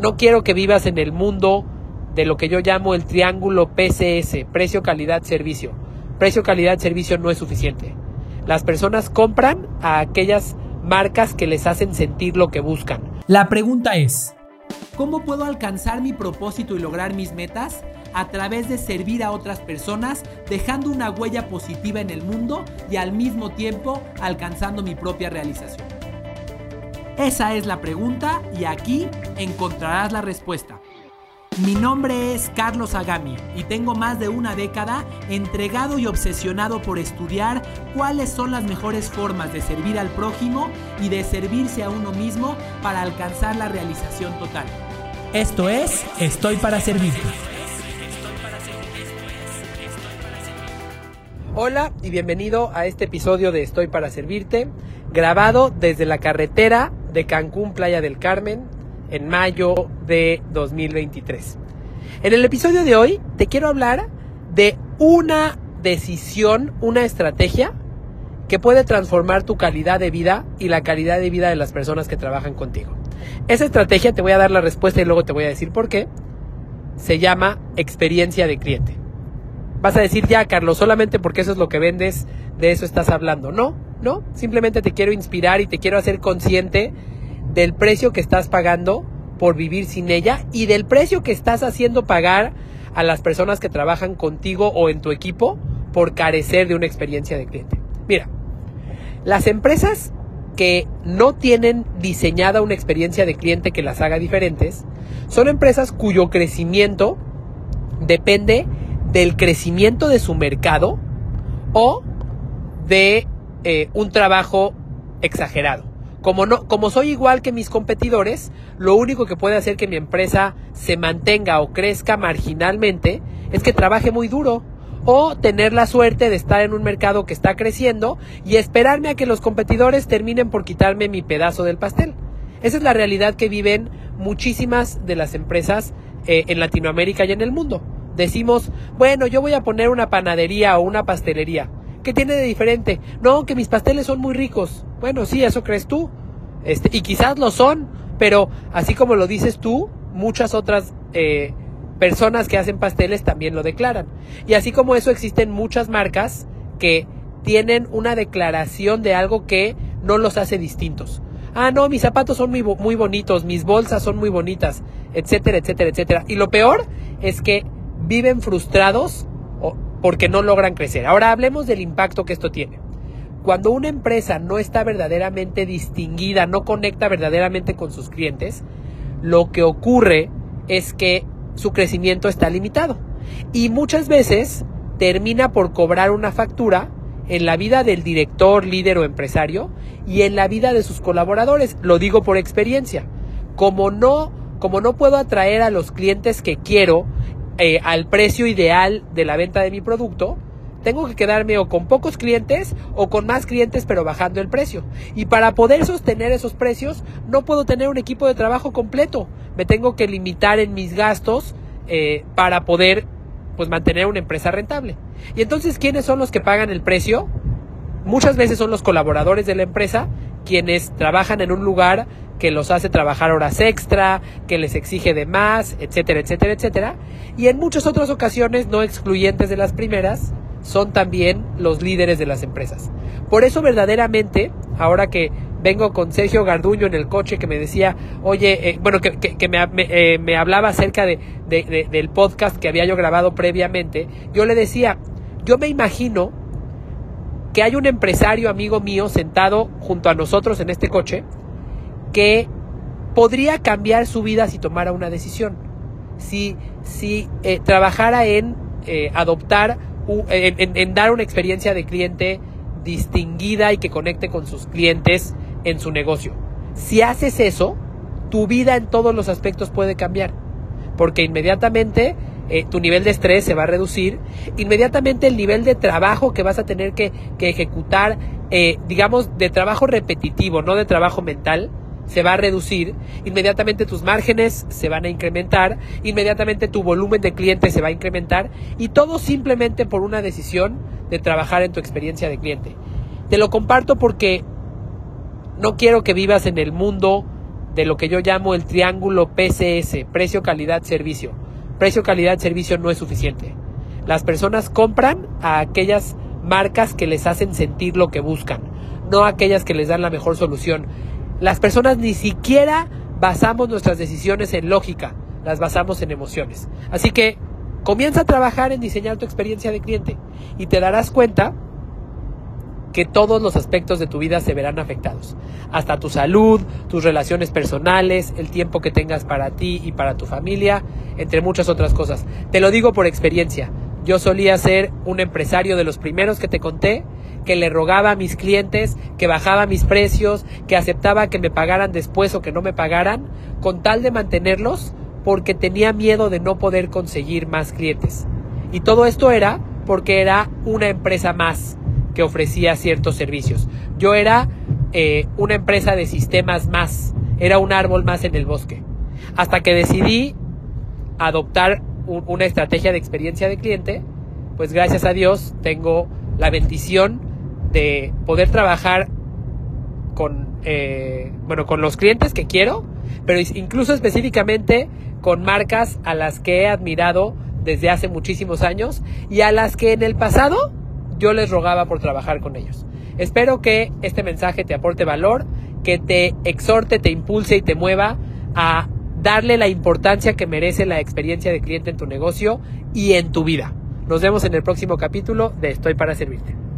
No quiero que vivas en el mundo de lo que yo llamo el triángulo PCS, precio, calidad, servicio. Precio, calidad, servicio no es suficiente. Las personas compran a aquellas marcas que les hacen sentir lo que buscan. La pregunta es, ¿cómo puedo alcanzar mi propósito y lograr mis metas? A través de servir a otras personas, dejando una huella positiva en el mundo y al mismo tiempo alcanzando mi propia realización. Esa es la pregunta y aquí encontrarás la respuesta. Mi nombre es Carlos Agami y tengo más de una década entregado y obsesionado por estudiar cuáles son las mejores formas de servir al prójimo y de servirse a uno mismo para alcanzar la realización total. Esto es Estoy para Servirte. Hola y bienvenido a este episodio de Estoy para Servirte, grabado desde la carretera de Cancún, Playa del Carmen, en mayo de 2023. En el episodio de hoy te quiero hablar de una decisión, una estrategia que puede transformar tu calidad de vida y la calidad de vida de las personas que trabajan contigo. Esa estrategia te voy a dar la respuesta y luego te voy a decir por qué. Se llama experiencia de cliente. Vas a decir ya, Carlos, solamente porque eso es lo que vendes, de eso estás hablando. No, no, simplemente te quiero inspirar y te quiero hacer consciente del precio que estás pagando por vivir sin ella y del precio que estás haciendo pagar a las personas que trabajan contigo o en tu equipo por carecer de una experiencia de cliente. Mira, las empresas que no tienen diseñada una experiencia de cliente que las haga diferentes son empresas cuyo crecimiento depende del crecimiento de su mercado o de eh, un trabajo exagerado. Como, no, como soy igual que mis competidores, lo único que puede hacer que mi empresa se mantenga o crezca marginalmente es que trabaje muy duro o tener la suerte de estar en un mercado que está creciendo y esperarme a que los competidores terminen por quitarme mi pedazo del pastel. Esa es la realidad que viven muchísimas de las empresas eh, en Latinoamérica y en el mundo. Decimos, bueno, yo voy a poner una panadería o una pastelería. ¿Qué tiene de diferente? No, que mis pasteles son muy ricos. Bueno, sí, eso crees tú. Este, y quizás lo son, pero así como lo dices tú, muchas otras eh, personas que hacen pasteles también lo declaran. Y así como eso existen muchas marcas que tienen una declaración de algo que no los hace distintos. Ah, no, mis zapatos son muy, muy bonitos, mis bolsas son muy bonitas, etcétera, etcétera, etcétera. Y lo peor es que viven frustrados porque no logran crecer. Ahora hablemos del impacto que esto tiene. Cuando una empresa no está verdaderamente distinguida, no conecta verdaderamente con sus clientes, lo que ocurre es que su crecimiento está limitado. Y muchas veces termina por cobrar una factura en la vida del director, líder o empresario y en la vida de sus colaboradores. Lo digo por experiencia. Como no, como no puedo atraer a los clientes que quiero eh, al precio ideal de la venta de mi producto, tengo que quedarme o con pocos clientes o con más clientes pero bajando el precio. Y para poder sostener esos precios no puedo tener un equipo de trabajo completo. Me tengo que limitar en mis gastos eh, para poder pues mantener una empresa rentable. Y entonces, ¿quiénes son los que pagan el precio? Muchas veces son los colaboradores de la empresa quienes trabajan en un lugar que los hace trabajar horas extra, que les exige de más, etcétera, etcétera, etcétera. Y en muchas otras ocasiones, no excluyentes de las primeras, son también los líderes de las empresas. Por eso verdaderamente, ahora que vengo con Sergio Garduño en el coche que me decía, oye, eh, bueno, que, que, me, eh, me, hablaba acerca de, de, del podcast que había yo grabado previamente, yo le decía, yo me imagino que hay un empresario amigo mío sentado junto a nosotros en este coche que podría cambiar su vida si tomara una decisión. Si, si eh, trabajara en eh, adoptar, en, dar una experiencia de cliente distinguida y que conecte con sus clientes en su negocio. Si haces eso, tu vida en todos los aspectos puede cambiar. Porque inmediatamente eh, tu nivel de estrés se va a reducir, inmediatamente el nivel de trabajo que vas a tener que, ejecutar, eh, digamos, de trabajo repetitivo, no de trabajo mental, se va a reducir, inmediatamente tus márgenes se van a incrementar, inmediatamente tu volumen de clientes se va a incrementar y todo simplemente por una decisión de trabajar en tu experiencia de cliente. Te lo comparto porque no quiero que vivas en el mundo de lo que yo llamo el triángulo PCS, precio, calidad, servicio. Precio, calidad, servicio no es suficiente. Las personas compran a aquellas marcas que les hacen sentir lo que buscan, no a aquellas que les dan la mejor solución. Las personas ni siquiera basamos nuestras decisiones en lógica, las basamos en emociones. Así que comienza a trabajar en diseñar tu experiencia de cliente y te darás cuenta que todos los aspectos de tu vida se verán afectados. Hasta tu salud, tus relaciones personales, el tiempo que tengas para ti y para tu familia, entre muchas otras cosas. Te lo digo por experiencia. Yo solía ser un empresario de los primeros que te conté, que le rogaba a mis clientes, que bajaba mis precios, que aceptaba que me pagaran después o que no me pagaran, con tal de mantenerlos porque tenía miedo de no poder conseguir más clientes. Y todo esto era porque era una empresa más que ofrecía ciertos servicios. Yo era eh, una empresa de sistemas más, era un árbol más en el bosque. Hasta que decidí adoptar una estrategia de experiencia de cliente, pues gracias a Dios tengo la bendición de poder trabajar con, eh, bueno, con los clientes que quiero, pero incluso específicamente con marcas a las que he admirado desde hace muchísimos años y a las que en el pasado yo les rogaba por trabajar con ellos. Espero que este mensaje te aporte valor, que te exhorte, te impulse y te mueva a darle la importancia que merece la experiencia de cliente en tu negocio y en tu vida. Nos vemos en el próximo capítulo de Estoy para Servirte.